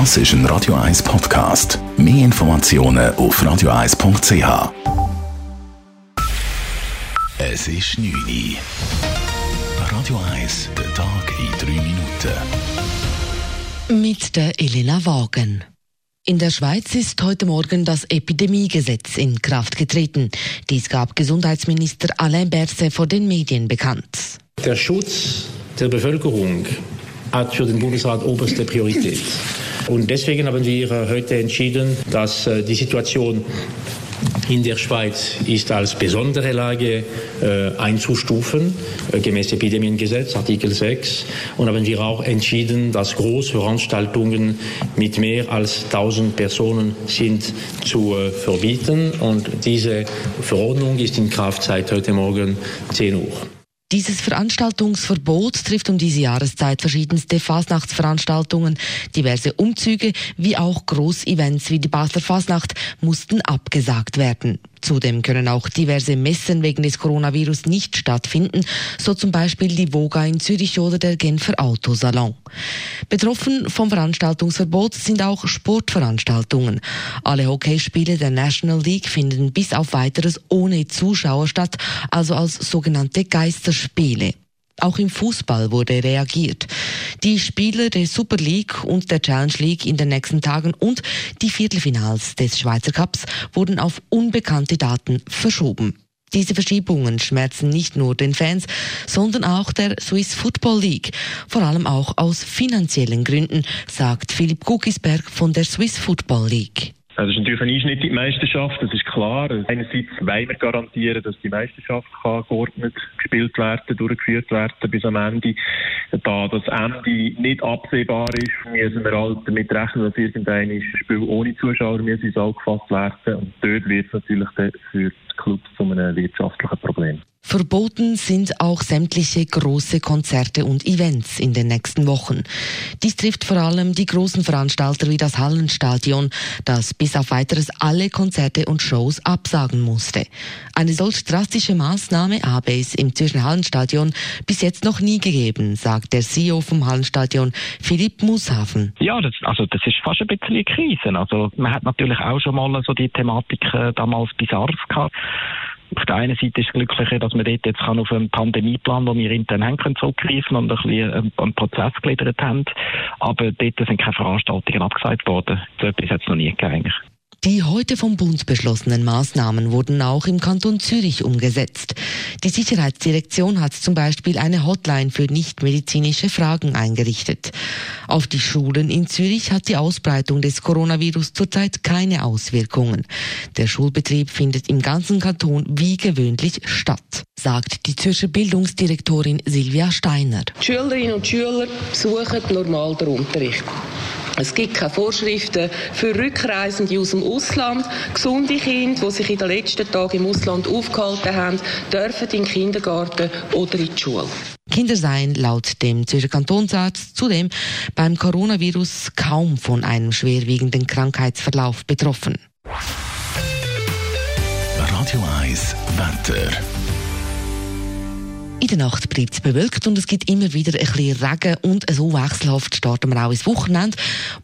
Das ist ein Radio 1 Podcast. Mehr Informationen auf radio1.ch. Es ist 9 Uhr. Radio 1, der Tag in 3 Minuten. Mit der Elena Wagen. In der Schweiz ist heute Morgen das Epidemiegesetz in Kraft getreten. Dies gab Gesundheitsminister Alain Berset vor den Medien bekannt. Der Schutz der Bevölkerung hat für den Bundesrat oberste Priorität. Und deswegen haben wir heute entschieden, dass äh, die Situation in der Schweiz ist als besondere Lage äh, einzustufen, äh, gemäß Epidemiengesetz, Artikel 6. Und haben wir auch entschieden, dass Großveranstaltungen mit mehr als 1000 Personen sind zu äh, verbieten. Und diese Verordnung ist in Kraft seit heute Morgen 10 Uhr. Dieses Veranstaltungsverbot trifft um diese Jahreszeit verschiedenste Fasnachtsveranstaltungen. Diverse Umzüge wie auch Großevents wie die Basler Fasnacht mussten abgesagt werden. Zudem können auch diverse Messen wegen des Coronavirus nicht stattfinden, so zum Beispiel die Voga in Zürich oder der Genfer Autosalon. Betroffen vom Veranstaltungsverbot sind auch Sportveranstaltungen. Alle Hockeyspiele der National League finden bis auf weiteres ohne Zuschauer statt, also als sogenannte Geisterspiele. Auch im Fußball wurde reagiert. Die Spiele der Super League und der Challenge League in den nächsten Tagen und die Viertelfinals des Schweizer Cups wurden auf unbekannte Daten verschoben. Diese Verschiebungen schmerzen nicht nur den Fans, sondern auch der Swiss Football League, vor allem auch aus finanziellen Gründen, sagt Philipp Guckisberg von der Swiss Football League. Das ist natürlich ein Einschnitt in die Meisterschaft, das ist klar. Einerseits wollen wir garantieren, dass die Meisterschaft kann geordnet gespielt werden, durchgeführt werden bis am Ende. Da das Ende nicht absehbar ist, müssen wir halt damit rechnen, dass irgendein Spiel ohne Zuschauer ins Auge gefasst werden. Und dort wird es natürlich für die Clubs zu einem wirtschaftlichen Problem. Verboten sind auch sämtliche große Konzerte und Events in den nächsten Wochen. Dies trifft vor allem die großen Veranstalter wie das Hallenstadion, das bis auf weiteres alle Konzerte und Shows absagen musste. Eine solch drastische Maßnahme habe es im Zürcher Hallenstadion bis jetzt noch nie gegeben, sagt der CEO vom Hallenstadion, Philipp Mushafen. Ja, das, also das ist fast ein bisschen eine Krise. Also man hat natürlich auch schon mal so die Thematik äh, damals bei gehabt auf der einen Seite ist es glücklicher, dass wir dort jetzt auf einen Pandemieplan, den wir intern haben können, zurückgreifen und ein bisschen einen Prozess gegliedert haben. Aber dort sind keine Veranstaltungen abgesagt worden. So etwas hat es noch nie gegeben. Die heute vom Bund beschlossenen Maßnahmen wurden auch im Kanton Zürich umgesetzt. Die Sicherheitsdirektion hat zum Beispiel eine Hotline für nichtmedizinische Fragen eingerichtet. Auf die Schulen in Zürich hat die Ausbreitung des Coronavirus zurzeit keine Auswirkungen. Der Schulbetrieb findet im ganzen Kanton wie gewöhnlich statt, sagt die Zürcher Bildungsdirektorin Silvia Steiner. Die Schülerinnen und Schüler besuchen normal den Unterricht. Es gibt keine Vorschriften für Rückreisende aus dem Ausland. Gesunde Kinder, die sich in den letzten Tagen im Ausland aufgehalten haben, dürfen in den Kindergarten oder in die Schule. Kinder seien laut dem Zürcher Kantonsarzt zudem beim Coronavirus kaum von einem schwerwiegenden Krankheitsverlauf betroffen. Radio 1 Wetter. In der Nacht bleibt es bewölkt und es gibt immer wieder ein bisschen Regen und so wechselhaft starten wir auch ins Wochenende.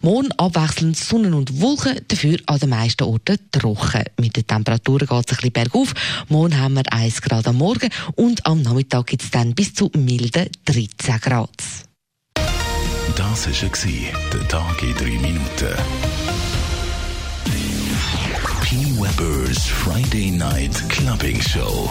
Morgen abwechselnd Sonne und Wolken, dafür an den meisten Orten trocken. Mit den Temperaturen geht es ein bisschen bergauf. Morgen haben wir 1 Grad am Morgen und am Nachmittag gibt es dann bis zu milden 13 Grad. Das war der Tag in 3 Minuten. P. Weber's Friday Night Clubbing Show.